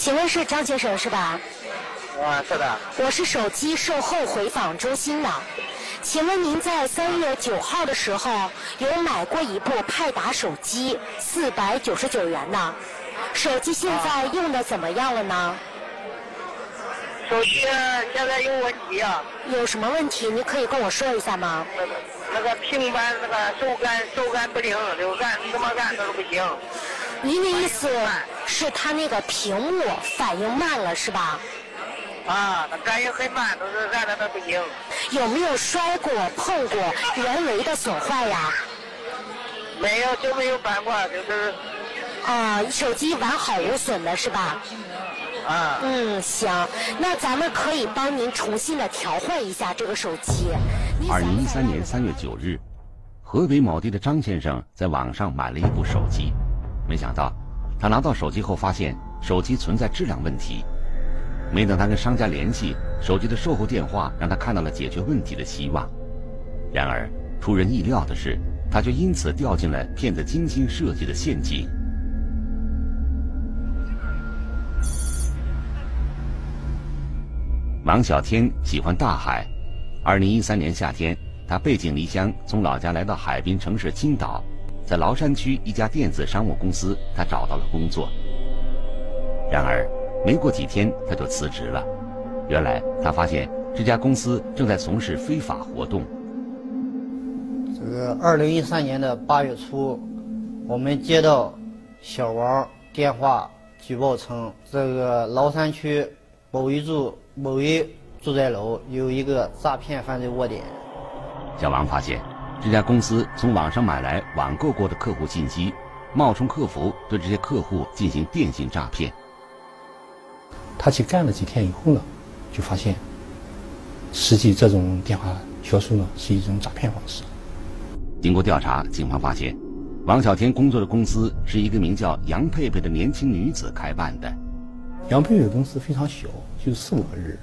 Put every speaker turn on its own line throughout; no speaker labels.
请问是张先生是吧？
啊，是的。
我是手机售后回访中心的，请问您在三月九号的时候有买过一部派达手机，四百九十九元呢？手机现在用的怎么样了呢？
手机现在有问题啊。
有什么问题？你可以跟我说一下吗？
那个平板那个手感手感不灵，就按怎么按都是不行。
您的意思是它那个屏幕反应慢了是吧？
啊，它感应很慢，都是按的都不行。
有没有摔过、碰过、人为的损坏呀？
没有，就没有办过，就是。
啊，手机完好无损的是吧？
啊。
嗯，行，那咱们可以帮您重新的调换一下这个手机。
二零一三年三月九日，河北某地的张先生在网上买了一部手机，没想到他拿到手机后发现手机存在质量问题。没等他跟商家联系，手机的售后电话让他看到了解决问题的希望。然而出人意料的是，他却因此掉进了骗子精心设计的陷阱。王小天喜欢大海。二零一三年夏天，他背井离乡，从老家来到海滨城市青岛，在崂山区一家电子商务公司，他找到了工作。然而，没过几天他就辞职了。原来，他发现这家公司正在从事非法活动。
这个二零一三年的八月初，我们接到小王电话举报称，这个崂山区某一住。某一住宅楼有一个诈骗犯罪窝点。
小王发现，这家公司从网上买来网购过的客户信息，冒充客服对这些客户进行电信诈骗。
他去干了几天以后呢，就发现，实际这种电话销售呢是一种诈骗方式。
经过调查，警方发现，王小天工作的公司是一个名叫杨佩佩的年轻女子开办的。
杨佩佩公司非常小，就四五个人。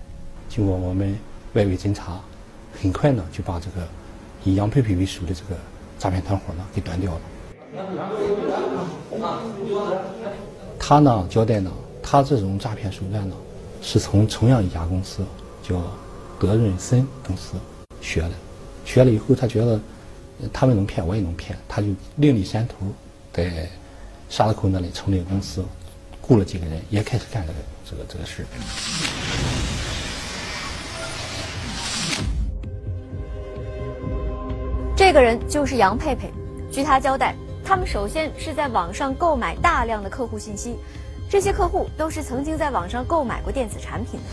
经过我们外围侦查，很快呢就把这个以杨佩佩为首的这个诈骗团伙呢给端掉了。他呢交代呢，他这种诈骗手段呢是从同样一家公司叫德润森公司学的。学了以后，他觉得他们能骗，我也能骗，他就另立山头，在沙子口那里成立公司。雇了几个人，也开始干这个这个这个事。
这个人就是杨佩佩。据他交代，他们首先是在网上购买大量的客户信息，这些客户都是曾经在网上购买过电子产品的。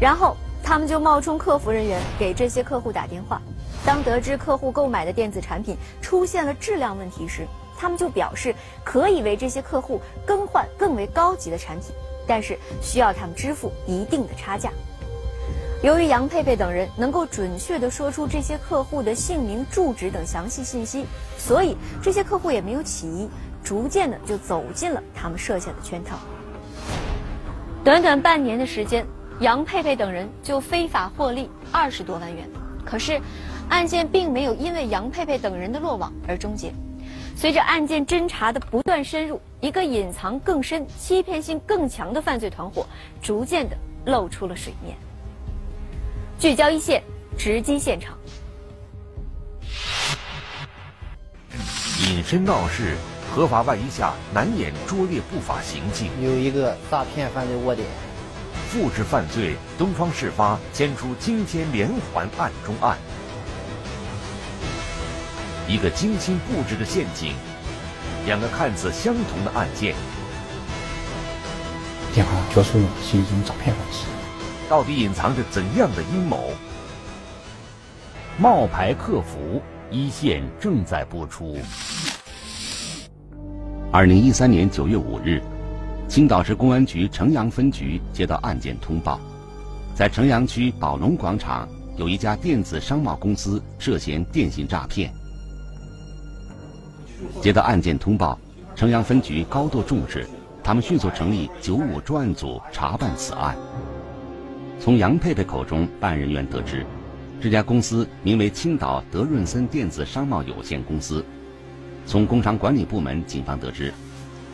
然后他们就冒充客服人员给这些客户打电话。当得知客户购买的电子产品出现了质量问题时，他们就表示可以为这些客户更换更为高级的产品，但是需要他们支付一定的差价。由于杨佩佩等人能够准确地说出这些客户的姓名、住址等详细信息，所以这些客户也没有起疑，逐渐的就走进了他们设下的圈套。短短半年的时间，杨佩佩等人就非法获利二十多万元。可是，案件并没有因为杨佩佩等人的落网而终结。随着案件侦查的不断深入，一个隐藏更深、欺骗性更强的犯罪团伙逐渐的露出了水面。聚焦一线，直击现场。
隐身闹市，合法外衣下难掩拙劣不法行径。
有一个诈骗犯罪窝点，
复制犯罪，东方事发，牵出惊天连环案中案。一个精心布置的陷阱，两个看似相同的案件。
电话销售呢是一种诈骗方式，
到底隐藏着怎样的阴谋？
冒牌客服一线正在播出。二零一三年九月五日，青岛市公安局城阳分局接到案件通报，在城阳区宝龙广场有一家电子商贸公司涉嫌电信诈骗。接到案件通报，城阳分局高度重视，他们迅速成立九五专案组查办此案。从杨佩佩口中，办案人员得知，这家公司名为青岛德润森电子商贸有限公司。从工商管理部门，警方得知，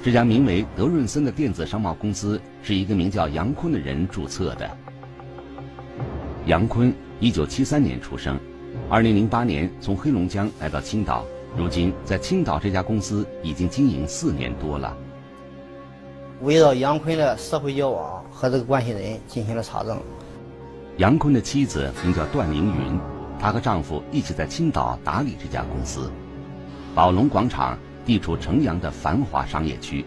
这家名为德润森的电子商贸公司是一个名叫杨坤的人注册的。杨坤，一九七三年出生，二零零八年从黑龙江来到青岛，如今在青岛这家公司已经经营四年多了。
围绕杨坤的社会交往和这个关系人进行了查证。
杨坤的妻子名叫段凌云，她和丈夫一起在青岛打理这家公司。宝龙广场地处城阳的繁华商业区，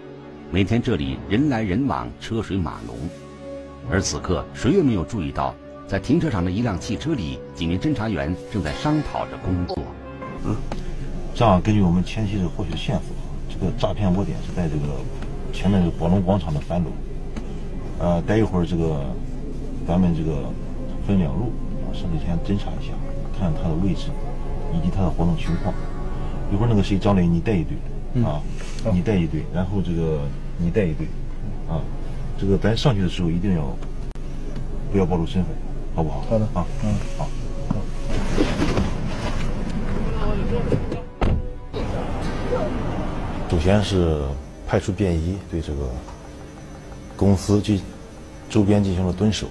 每天这里人来人往，车水马龙。而此刻，谁也没有注意到，在停车场的一辆汽车里，几名侦查员正在商讨着工作。
嗯，这样根据我们前期的获取的线索，这个诈骗窝点是在这个前面这个宝龙广场的三楼。呃，待一会儿这个咱们这个分两路啊，上去先侦查一下，看看它的位置以及它的活动情况。一会儿那个谁张磊，你带一队啊，你带一队，然后这个你带一队啊。这个咱上去的时候一定要不要暴露身份，好不好？
好的
啊，嗯，好。
首先是派出便衣，对这个公司及周边进行了蹲守。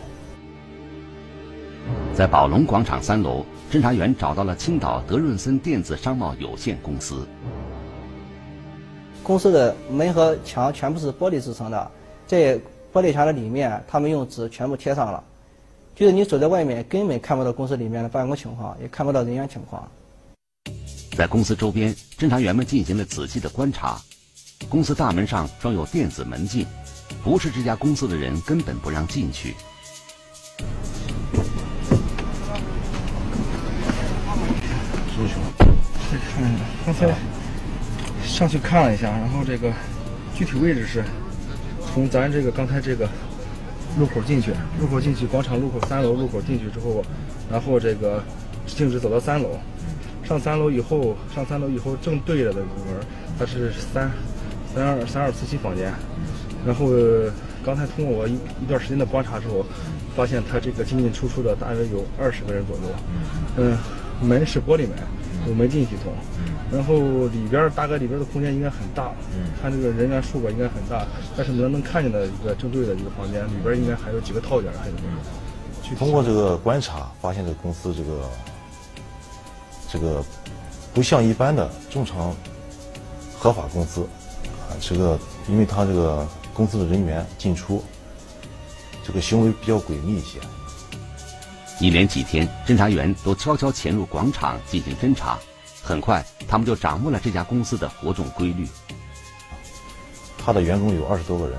在宝龙广场三楼，侦查员找到了青岛德润森电子商贸有限公司。
公司的门和墙全部是玻璃制成的，在玻璃墙的里面，他们用纸全部贴上了，就是你走在外面根本看不到公司里面的办公情况，也看不到人员情况。
在公司周边，侦查员们进行了仔细的观察。公司大门上装有电子门禁，不是这家公司的人根本不让进去。
出去了。
嗯，刚才上去看了一下，然后这个具体位置是从咱这个刚才这个路口进去，路口进去广场路口三楼路口进去之后，然后这个径直走到三楼，上三楼以后，上三楼以后正对着的门，它是三三二三二四七房间，然后刚才通过我一一段时间的观察之后，发现它这个进进出出的大约有二十个人左右，嗯，门是玻璃门，有门禁系统，然后里边大概里边的空间应该很大，看这个人员数吧应该很大，但是能能看见的一个正对的一个房间里边应该还有几个套间，还有。具体
通过这个观察，发现这个公司这个这个不像一般的正常合法公司啊，这个因为他这个公司的人员进出，这个行为比较诡秘一些。
一连几天，侦查员都悄悄潜入广场进行侦查。很快，他们就掌握了这家公司的活动规律。
他的员工有二十多个人，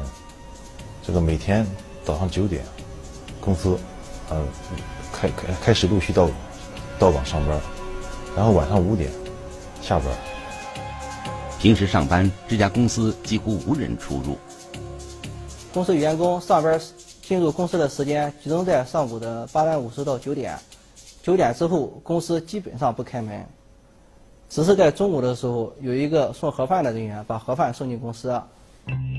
这个每天早上九点，公司呃开开开始陆续到到岗上班，然后晚上五点下班。
平时上班，这家公司几乎无人出入。
公司员工上班进入公司的时间集中在上午的八点五十到九点，九点之后公司基本上不开门，只是在中午的时候有一个送盒饭的人员把盒饭送进公司。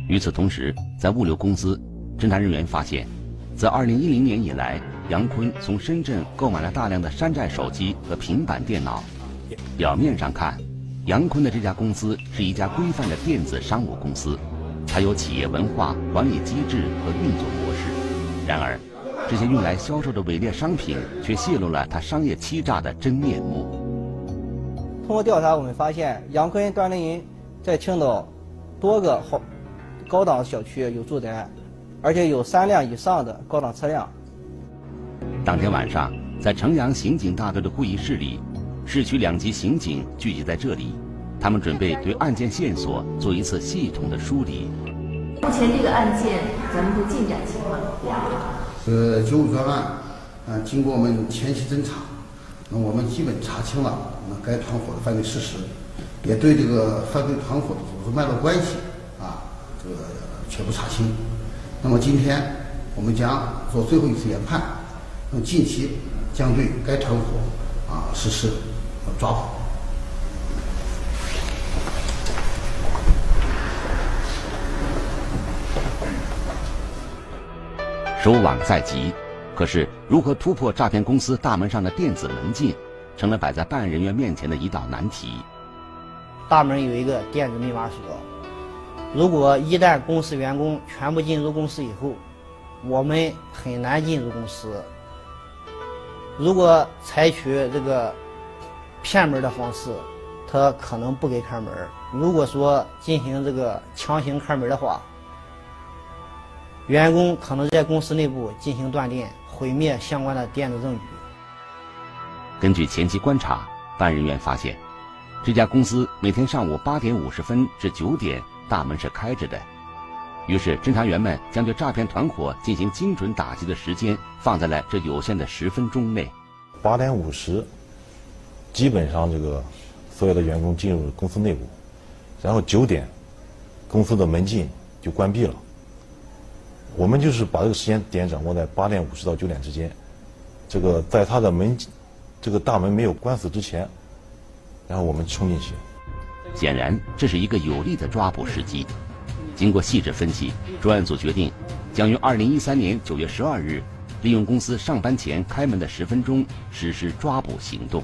与此同时，在物流公司，侦查人员发现，自2010年以来，杨坤从深圳购买了大量的山寨手机和平板电脑。表面上看，杨坤的这家公司是一家规范的电子商务公司，它有企业文化、管理机制和运作模式。然而，这些用来销售的伪劣商品却泄露了他商业欺诈的真面目。
通过调查，我们发现杨坤、段凌云在青岛多个好高档小区有住宅，而且有三辆以上的高档车辆。
当天晚上，在城阳刑警大队的会议室里，市区两级刑警聚集在这里，他们准备对案件线索做一次系统的梳理。
目前这个案件，咱们的进展情况怎么样？
是九五专案，嗯，经过我们前期侦查，那我们基本查清了那该团伙的犯罪事实，也对这个犯罪团伙的组织脉络关系啊，这个全部查清。那么今天我们将做最后一次研判，那么近期将对该团伙啊实施抓捕。
手网在即，可是如何突破诈骗公司大门上的电子门禁，成了摆在办案人员面前的一道难题。
大门有一个电子密码锁，如果一旦公司员工全部进入公司以后，我们很难进入公司。如果采取这个骗门的方式，他可能不给开门。如果说进行这个强行开门的话，员工可能在公司内部进行断电，毁灭相关的电子证据。
根据前期观察，办案人员发现，这家公司每天上午八点五十分至九点大门是开着的。于是，侦查员们将对诈骗团伙进行精准打击的时间放在了这有限的十分钟内。
八点五十，基本上这个所有的员工进入公司内部，然后九点，公司的门禁就关闭了。我们就是把这个时间点掌握在八点五十到九点之间，这个在他的门，这个大门没有关死之前，然后我们冲进去。
显然，这是一个有利的抓捕时机。经过细致分析，专案组决定将于二零一三年九月十二日，利用公司上班前开门的十分钟实施抓捕行动。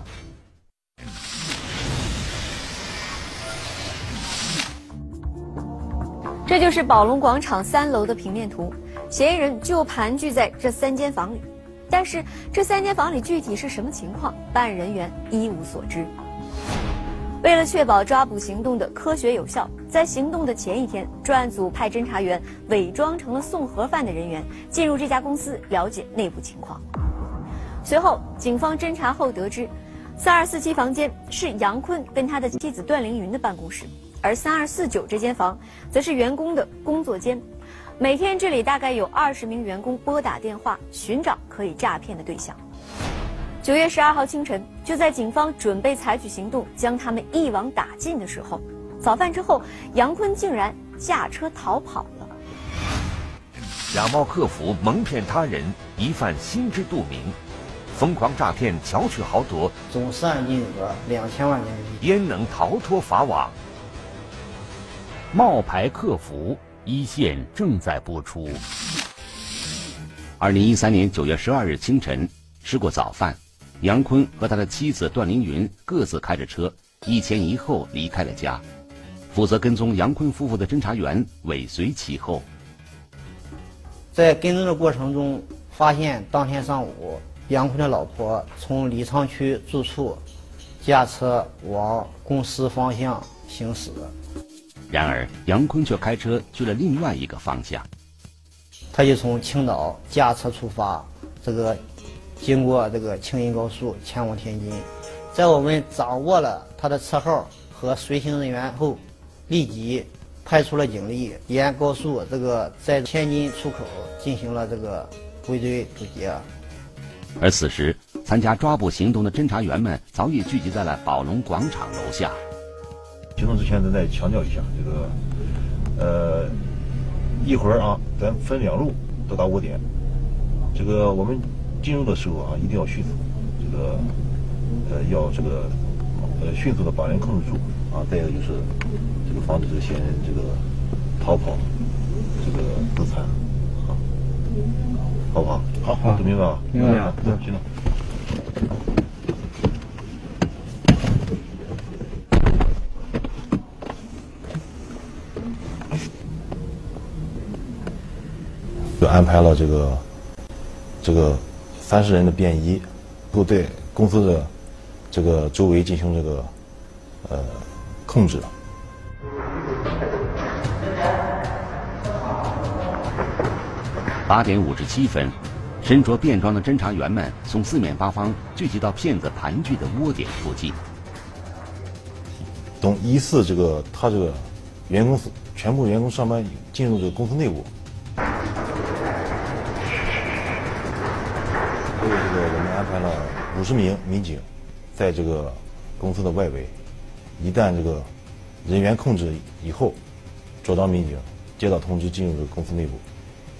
这就是宝龙广场三楼的平面图，嫌疑人就盘踞在这三间房里。但是这三间房里具体是什么情况，办案人员一无所知。为了确保抓捕行动的科学有效，在行动的前一天，专案组派侦查员伪装成了送盒饭的人员，进入这家公司了解内部情况。随后，警方侦查后得知，三二四七房间是杨坤跟他的妻子段凌云的办公室，而三二四九这间房则是员工的工作间。每天这里大概有二十名员工拨打电话寻找可以诈骗的对象。九月十二号清晨，就在警方准备采取行动将他们一网打尽的时候，早饭之后，杨坤竟然驾车逃跑了。
假冒客服蒙骗他人，疑犯心知肚明，疯狂诈骗，巧取豪夺，
总涉案金额两千万元币，
焉能逃脱法网？
冒牌客服一线正在播出。二零一三年九月十二日清晨，吃过早饭。杨坤和他的妻子段凌云各自开着车，一前一后离开了家。负责跟踪杨坤夫妇的侦查员尾随其后。
在跟踪的过程中，发现当天上午杨坤的老婆从李沧区住处驾车往公司方向行驶。
然而，杨坤却开车去了另外一个方向。
他就从青岛驾车出发，这个。经过这个青银高速前往天津，在我们掌握了他的车号和随行人员后，立即派出了警力沿高速这个在天津出口进行了这个围追堵截。
而此时，参加抓捕行动的侦查员们早已聚集在了宝龙广场楼下。
行动之前，咱再强调一下，这个呃，一会儿啊，咱分两路到达窝点，这个我们。进入的时候啊，一定要迅速，这个呃要这个呃迅速的把人控制住啊。再一个就是这个防止这个嫌疑人这个逃跑，这个自残，啊，好不好？
好，好，
都明白吧？
明白了，
对，行了。
就安排了这个这个。三十人的便衣，都对公司的这个周围进行这个呃控制。
八点五十七分，身着便装的侦查员们从四面八方聚集到骗子盘踞的窝点附近。
等疑似这个他这个员工全部员工上班进入这个公司内部。安排了五十名民警，在这个公司的外围，一旦这个人员控制以后，找到民警，接到通知进入这个公司内部，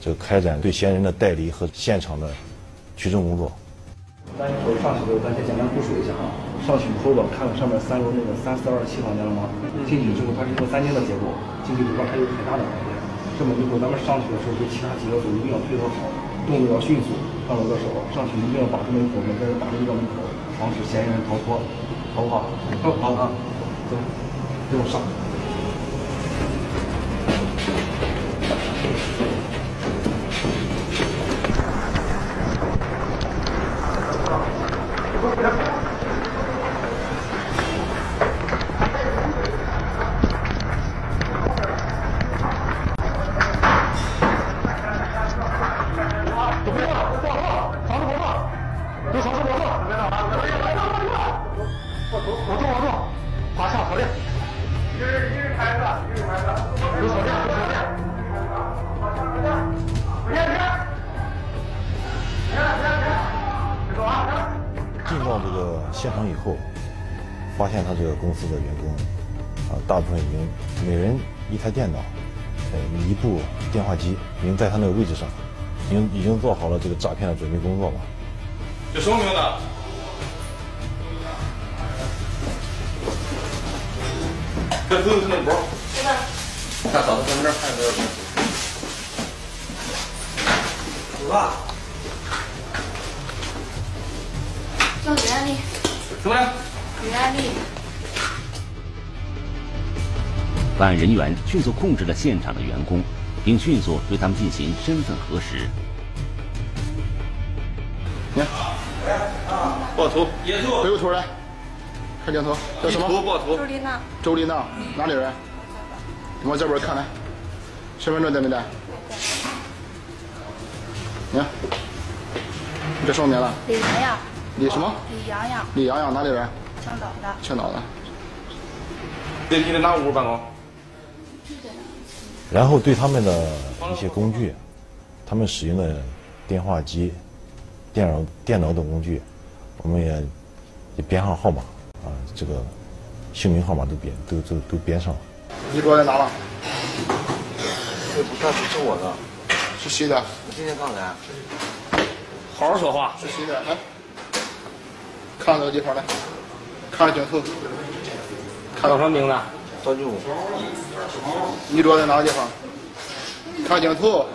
这个开展对嫌疑人的带离和现场的取证工作。
咱一会儿上去之后，咱先简单部署一下啊。上去以后吧，看到上面三楼那个三四二七房间了吗？进去之后，它是一个三间的结构，进去里边还有很大的房间。这么一会儿咱们上去的时候，对其他几个组一定要配合好，动作要迅速。二楼的时候，上去一定要把住门口，每个人把住这个门口，防止嫌疑人逃脱，好不好？好，好啊，走，给我上。
他这个公司的员工啊，大部分已经每人一台电脑，呃，一部电话机，已经在他那个位置上，已经已经做好了这个诈骗的准备工作了。
这什么名字？这都是那包。
是吧？
看嫂子身份证，看多少钱？
走吧。
叫李安丽。
什么呀？
袁安丽。
办案人员迅速控制了现场的员工，并迅速对他们进行身份核实。
你看，报图，回过头来，看镜头，叫什么？报图。
周丽娜。
周丽娜，哪里人？你往这边看来，身份证带没带？你看，你这什么名了？
李洋洋。
李什么？
李洋洋。
李洋洋，哪里人？
青岛的。
青岛的。对，你在哪屋办公？
然后对他们的一些工具，他们使用的电话机、电脑、电脑等工具，我们也也编上号码啊，这个姓名号码都编都都都编上了。
你昨天拿了？
这不算不是我的，
是谁的？
我今天刚来。
好好说话。是谁的？来，看这个地方来，看着镜头。看到什么名字？
赵军武。
你坐在哪个地方？看镜头。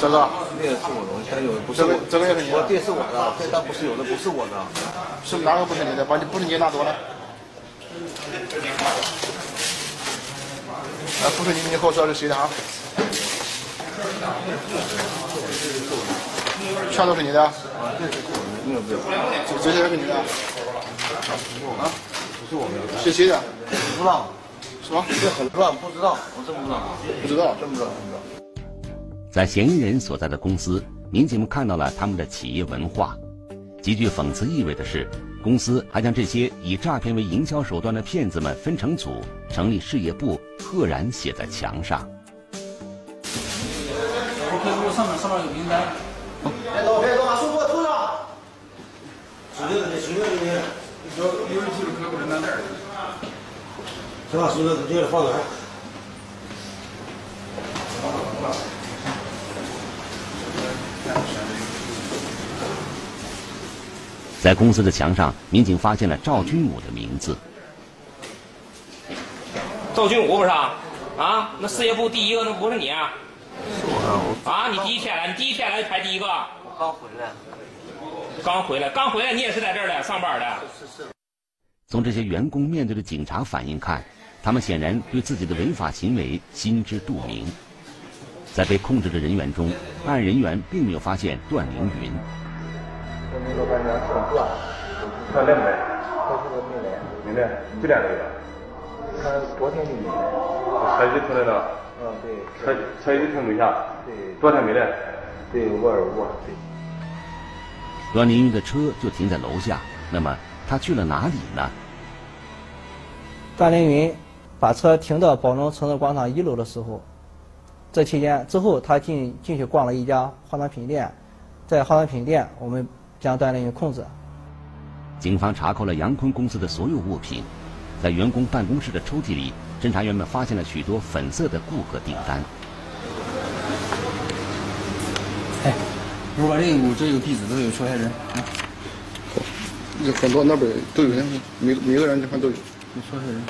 这个。
那个是我的，现在有不是
这个这个也是你的。
我这是我的，这但不是有的，不是我的。
是哪个不是你的？把你不是你拿走了。啊，不是你，你和我说是谁的啊？全都是你的。
啊，这是我的，那个不是。
这些也是你的。啊？
不是我的。
是谁的？
不知道。
什么？
这很乱，不知道，我真不知道。
不知道，
真不知道，真不知道。
在嫌疑人所在的公司，民警们看到了他们的企业文化。极具讽刺意味的是，公司还将这些以诈骗为营销手段的骗子们分成组，成立事业部，赫然写在墙上。
我可以上面上面有名单。
别动，别动，把书给我吐上。
指定的，指定的，有有人记录客户的名单。
行吧，书给这个放哪儿？
在公司的墙上，民警发现了赵军武的名字。
赵军武不是啊？啊，那事业部第一个那不是你啊？
是我
啊，你第一天来，你第一天来排第一个。
我刚回来。
刚回来，刚回来，你也是在这儿的上班的。
是是。
从这些员工面对的警察反应看，他们显然对自己的违法行为心知肚明。在被控制的人员中，办案人员并没有发现段凌云。
说明老板娘姓段，他来没来？
他这个没来。
没来，几点来的？
他昨天就没来。
车一停在那？
嗯，对。
车车一停没下？
对。
昨天没来？
对，沃尔沃，对。
段凌云的车就停在楼下，那么他去了哪里呢？
段凌云把车停到宝龙城市广场一楼的时候，这期间之后，他进进去逛了一家化妆品店，在化妆品店，我们将段凌云控制。
警方查扣了杨坤公司的所有物品，在员工办公室的抽屉里，侦查员们发现了许多粉色的顾客订单。
哎，不是把这个屋这个地址都有受害人啊？
有很多那边都有人，每每个人这块都有。
有受害人。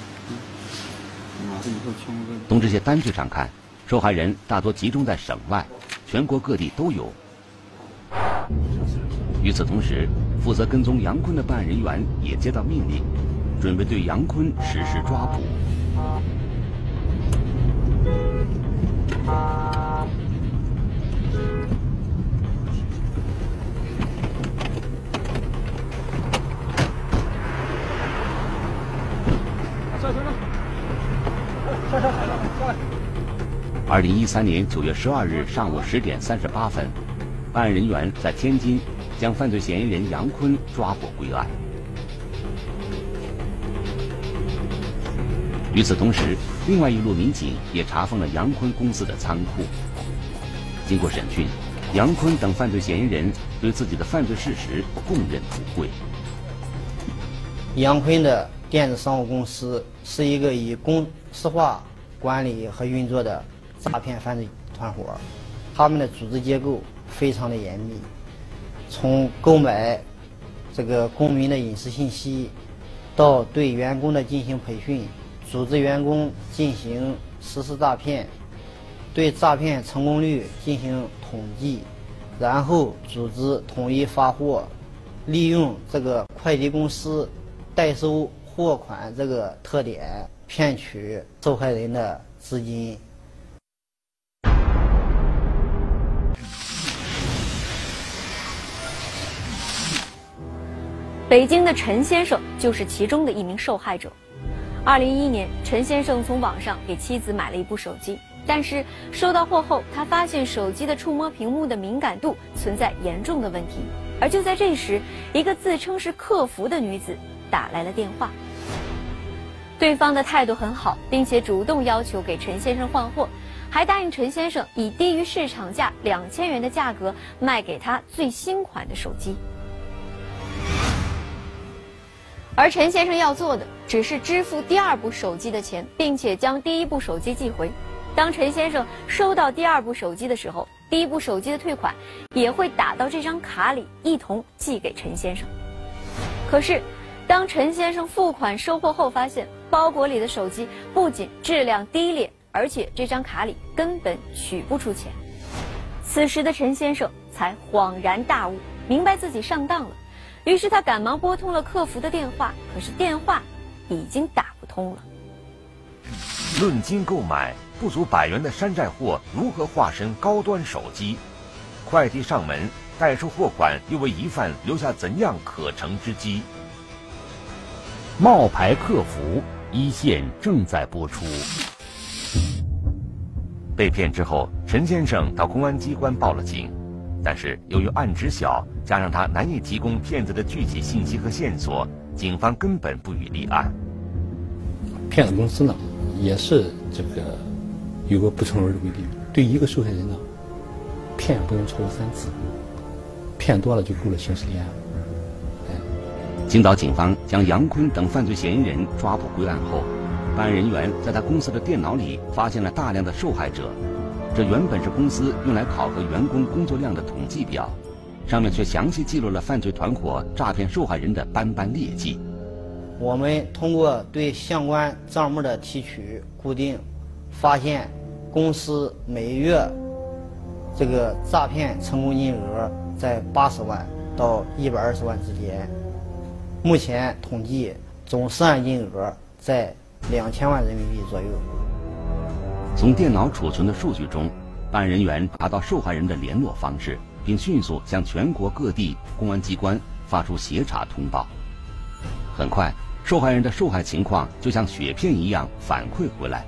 从这些单据上看，受害人大多集中在省外，全国各地都有。与此同时，负责跟踪杨坤的办案人员也接到命令，准备对杨坤实施抓捕。二零一三年九月十二日上午十点三十八分，办案人员在天津将犯罪嫌疑人杨坤抓获归案。与此同时，另外一路民警也查封了杨坤公司的仓库。经过审讯，杨坤等犯罪嫌疑人对自己的犯罪事实供认不讳。
杨坤的电子商务公司是一个以公司化管理和运作的诈骗犯罪团伙，他们的组织结构非常的严密，从购买这个公民的隐私信息，到对员工的进行培训，组织员工进行实施诈骗，对诈骗成功率进行统计，然后组织统一发货，利用这个快递公司代收货款这个特点，骗取受害人的资金。
北京的陈先生就是其中的一名受害者。二零一一年，陈先生从网上给妻子买了一部手机，但是收到货后，他发现手机的触摸屏幕的敏感度存在严重的问题。而就在这时，一个自称是客服的女子打来了电话。对方的态度很好，并且主动要求给陈先生换货，还答应陈先生以低于市场价两千元的价格卖给他最新款的手机。而陈先生要做的只是支付第二部手机的钱，并且将第一部手机寄回。当陈先生收到第二部手机的时候，第一部手机的退款也会打到这张卡里，一同寄给陈先生。可是，当陈先生付款收货后，发现包裹里的手机不仅质量低劣，而且这张卡里根本取不出钱。此时的陈先生才恍然大悟，明白自己上当了。于是他赶忙拨通了客服的电话，可是电话已经打不通了。
论斤购买不足百元的山寨货，如何化身高端手机？快递上门代收货款，又为疑犯留下怎样可乘之机？
冒牌客服一线正在播出。被骗之后，陈先生到公安机关报了警，但是由于案值小，加上他难以提供骗子的具体信息和线索，警方根本不予立案。
骗子公司呢，也是这个有个不成文的规定，对一个受害人呢，骗不能超过三次，骗多了就构了刑事立案。
青岛警方将杨坤等犯罪嫌疑人抓捕归案后，办案人员在他公司的电脑里发现了大量的受害者，这原本是公司用来考核员工工作量的统计表，上面却详细记录了犯罪团伙诈骗受害人的斑斑劣迹。
我们通过对相关账目的提取固定，发现公司每月这个诈骗成功金额在八十万到一百二十万之间。目前统计总涉案金额在两千万人民币左右。
从电脑储存的数据中，办案人员查到受害人的联络方式，并迅速向全国各地公安机关发出协查通报。很快，受害人的受害情况就像雪片一样反馈回来。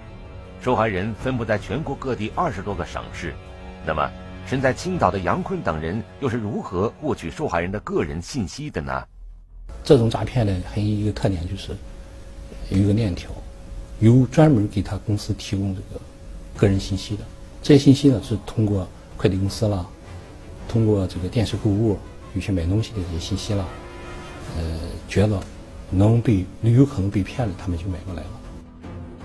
受害人分布在全国各地二十多个省市。那么，身在青岛的杨坤等人又是如何获取受害人的个人信息的呢？
这种诈骗呢，还有一个特点就是，有一个链条，有专门给他公司提供这个个人信息的。这些信息呢，是通过快递公司啦，通过这个电视购物、有些买东西的这些信息啦，呃，觉得能被有可能被骗了，他们就买过来了。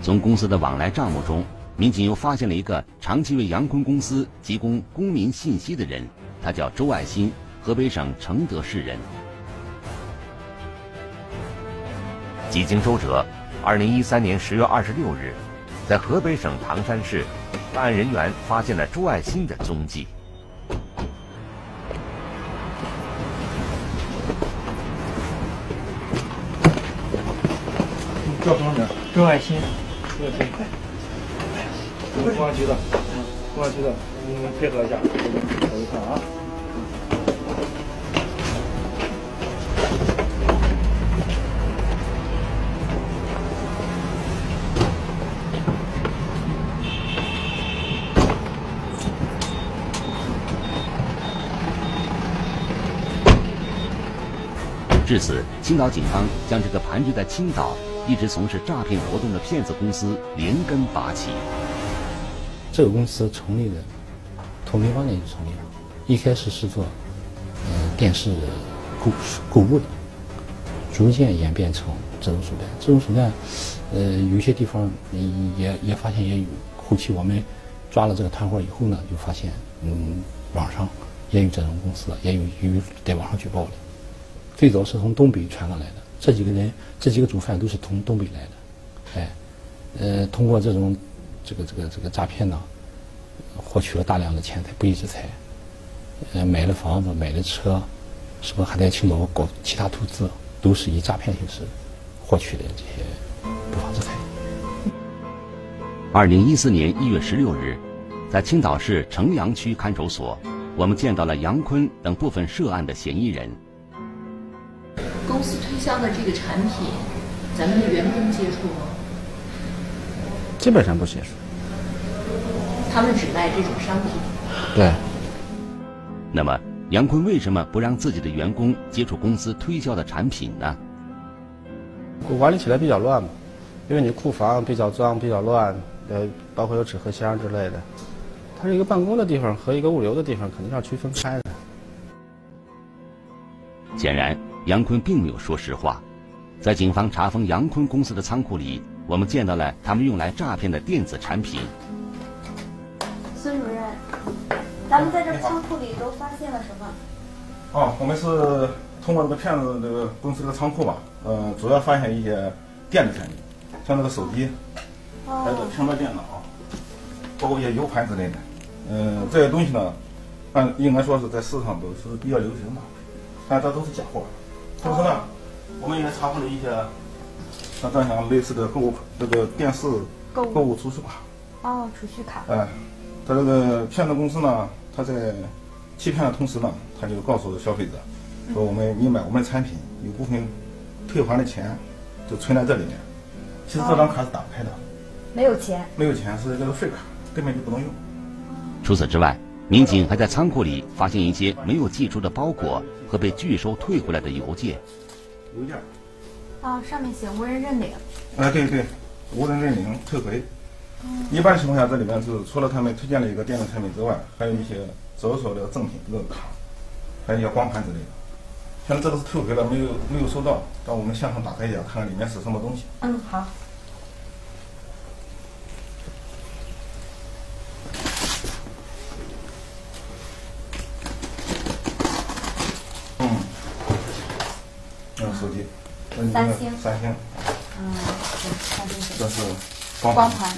从公司的往来账目中，民警又发现了一个长期为杨坤公司提供公民信息的人，他叫周爱新，河北省承德市人。
几经周折，二零一三年十月二十六日，在河北省唐山市，办案人员发现了朱爱新的踪迹。
叫什么名？周爱新。朱爱新，快！公安局的，公安局的，你们配合一下，我一看啊。
至此，青岛警方将这个盘踞在青岛、一直从事诈骗活动的骗子公司连根拔起。
这个公司成立的，头没八年就成立了，一开始是做呃电视购购物的，逐渐演变成这种手段。这种手段，呃，有些地方也也发现也有。后期我们抓了这个团伙以后呢，就发现嗯，网上也有这种公司，也有有在网上举报的。最早是从东北传过来的，这几个人这几个主犯都是从东北来的，哎，呃，通过这种这个这个这个诈骗呢，获取了大量的钱财不义之财，呃，买了房子，买了车，是不是还在青岛搞其他投资，都是以诈骗形式获取的这些不法之财。
二零一四年一月十六日，在青岛市城阳区看守所，我们见到了杨坤等部分涉案的嫌疑人。
公司推销的这个产品，咱们的员工接触吗？
基本上不接触。
他们只卖这种商品。
对。
那么，杨坤为什么不让自己的员工接触公司推销的产品呢？
管理起来比较乱嘛，因为你库房比较脏、比较乱。呃，包括有纸盒箱之类的，它是一个办公的地方和一个物流的地方，肯定要区分开的。
显然，杨坤并没有说实话。在警方查封杨坤公司的仓库里，我们见到了他们用来诈骗的电子产品。
孙主任，咱们在这仓库里都发现了什么？
哦，我们是通过这个骗子这个公司的仓库吧，呃，主要发现一些电子产品，像这个手机。还有平板电脑，包括一些 U 盘之类的，嗯，这些东西呢，按应该说是在市场都是比较流行的，但这都是假货。同时呢，我们也查获了一些像这样类似的购物那个电视购物储蓄卡。
哦，储蓄卡。
哎，他这个骗子公司呢，他在欺骗的同时呢，他就告诉消费者说，我们你买我们的产品，有部分退还的钱就存在这里面。其实这张卡是打不开的。
没有钱，
没有钱是这个废卡，根本就不能用。
除此之外，民警还在仓库里发现一些没有寄出的包裹和被拒收退回来的邮件。
邮件。
啊，上面写无人认领。
哎，对对，无人认领退回。一般情况下，这里面是除了他们推荐了一个电子产品之外，还有一些招手的赠品，这个卡，还有一些光盘之类的。像这个是退回了，没有没有收到，让我们现场打开一下，看看里面是什么东西。
嗯，好。
手机，
三星，
三星，
嗯，三星
这是
光
光
盘，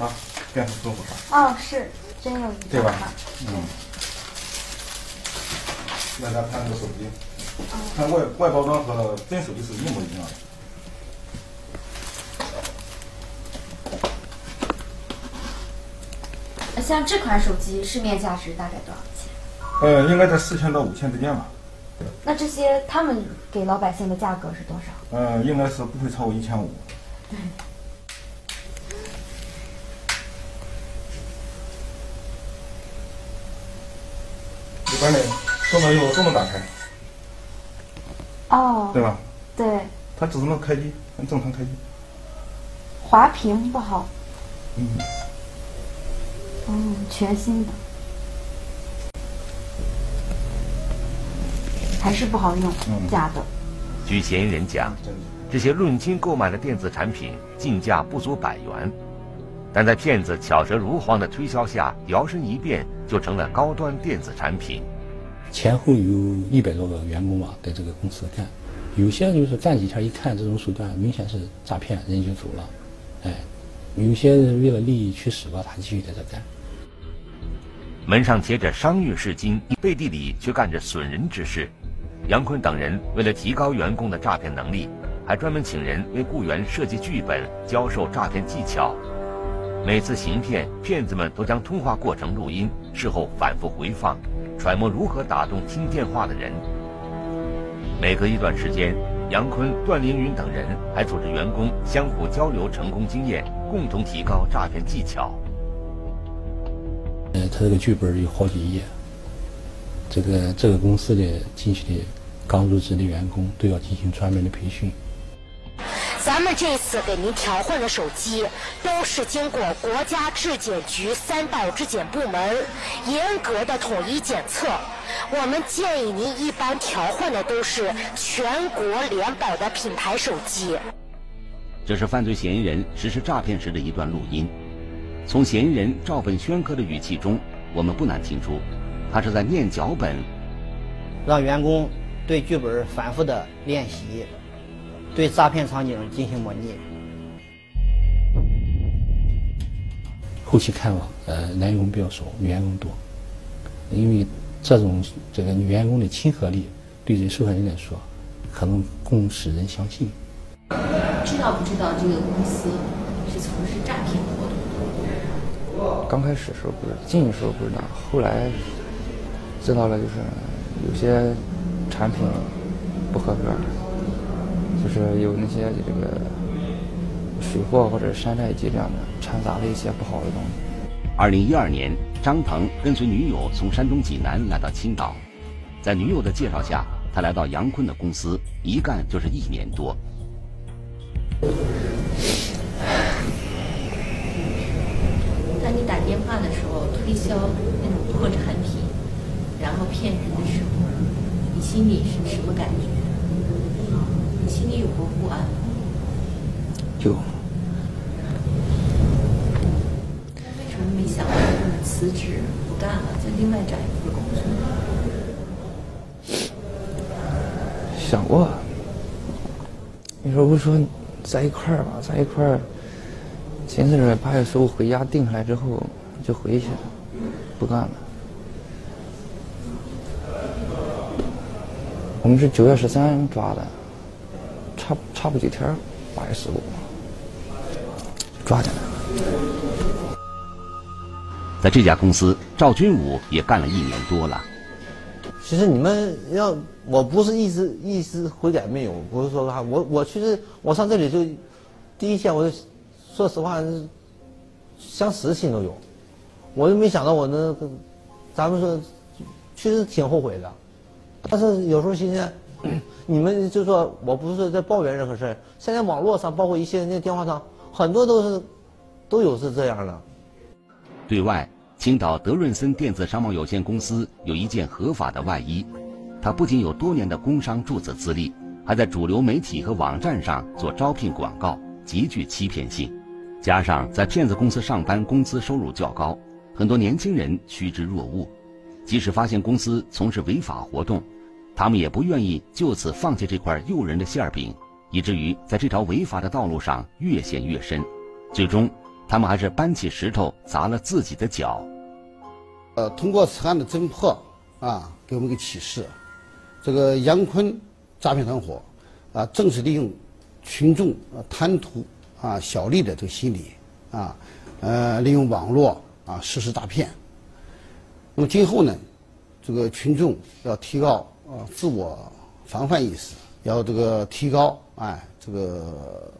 啊，电视支付
卡，哦，是，真有一
对吧？嗯，大家看这个手机，看外外包装和真手机是一模一样
的。像这款手机市面价值大概多少钱？
呃，应该在四千到五千之间吧。
那这些他们给老百姓的价格是多少？
嗯，应该是不会超过一千五。
对。
里边呢，都能用，都能打开。
哦。
对吧？
对。
它只能开机，很正常开机。
滑屏不好。
嗯。
嗯，全新的。还是不好用，假的。
据嫌疑人讲，这些论斤购买的电子产品进价不足百元，但在骗子巧舌如簧的推销下，摇身一变就成了高端电子产品。
前后有一百多个员工吧，在这个公司干，有些就是干几天一看这种手段明显是诈骗，人就走了。哎，有些人为了利益驱使吧，他继续在这干。
门上贴着“商誉是金”，背地里却干着损人之事。杨坤等人为了提高员工的诈骗能力，还专门请人为雇员设计剧本，教授诈骗技巧。每次行骗，骗子们都将通话过程录音，事后反复回放，揣摩如何打动听电话的人。每隔一段时间，杨坤、段凌云等人还组织员工相互交流成功经验，共同提高诈骗技巧。
呃，他这个剧本有好几页，这个这个公司的进去的。刚入职的员工都要进行专门的培训。
咱们这次给您调换的手机，都是经过国家质检局三道质检部门严格的统一检测。我们建议您一般调换的都是全国联保的品牌手机。
这是犯罪嫌疑人实施诈骗时的一段录音。从嫌疑人照本宣科的语气中，我们不难听出，他是在念脚本，
让员工对剧本反复的练习，对诈骗场景进行模拟。
后期看网，呃，男员工比较少，女员工多，因为这种这个女员工的亲和力，对这受害人来说，可能更使人相信。
知道不知道这个公司是从事诈骗活动？
刚开始时候不知道，进去时候不知道，后来知道了，就是有些产品不合格，就是有那些这个水货或者山寨机这样的掺杂了一些不好的东西。
二零一二年，张腾跟随女友从山东济南来到青岛，在女友的介绍下，他来到杨坤的公司，一干就是一年多。
当你打电话的时候推销那种破产品，然后骗人的时候，你心里是什么感觉？你心里有过不安吗？
有。
为什么没想到辞职不干了，再另外找一份工作？
想过。你说不说？在一块儿吧，在一块儿，寻思着八月十五回家定下来之后就回去，不干了。我们是九月十三抓的，差差不几天，八月十五抓起来了。
在这家公司，赵军武也干了一年多了。
其实你们要，我不是一时一时悔改没有，不是说哈，我我其实我上这里就第一天我就说实话，想死的心都有，我就没想到我那个，咱们说确实挺后悔的，但是有时候心想，你们就说我不是在抱怨任何事儿，现在网络上包括一些那电话上很多都是都有是这样的。
对外。青岛德润森电子商贸有限公司有一件合法的外衣，它不仅有多年的工商注册资历，还在主流媒体和网站上做招聘广告，极具欺骗性。加上在骗子公司上班，工资收入较高，很多年轻人趋之若鹜。即使发现公司从事违法活动，他们也不愿意就此放弃这块诱人的馅饼，以至于在这条违法的道路上越陷越深，最终。他们还是搬起石头砸了自己的脚。
呃，通过此案的侦破，啊，给我们一个启示：这个杨坤诈骗团伙，啊，正是利用群众贪图啊小利的这个心理，啊，呃，利用网络啊实施诈骗。那么今后呢，这个群众要提高呃自我防范意识，要这个提高哎这个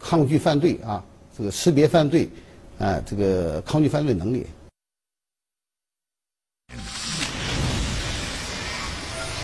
抗拒犯罪啊，这个识别犯罪，哎这个抗拒犯罪能力。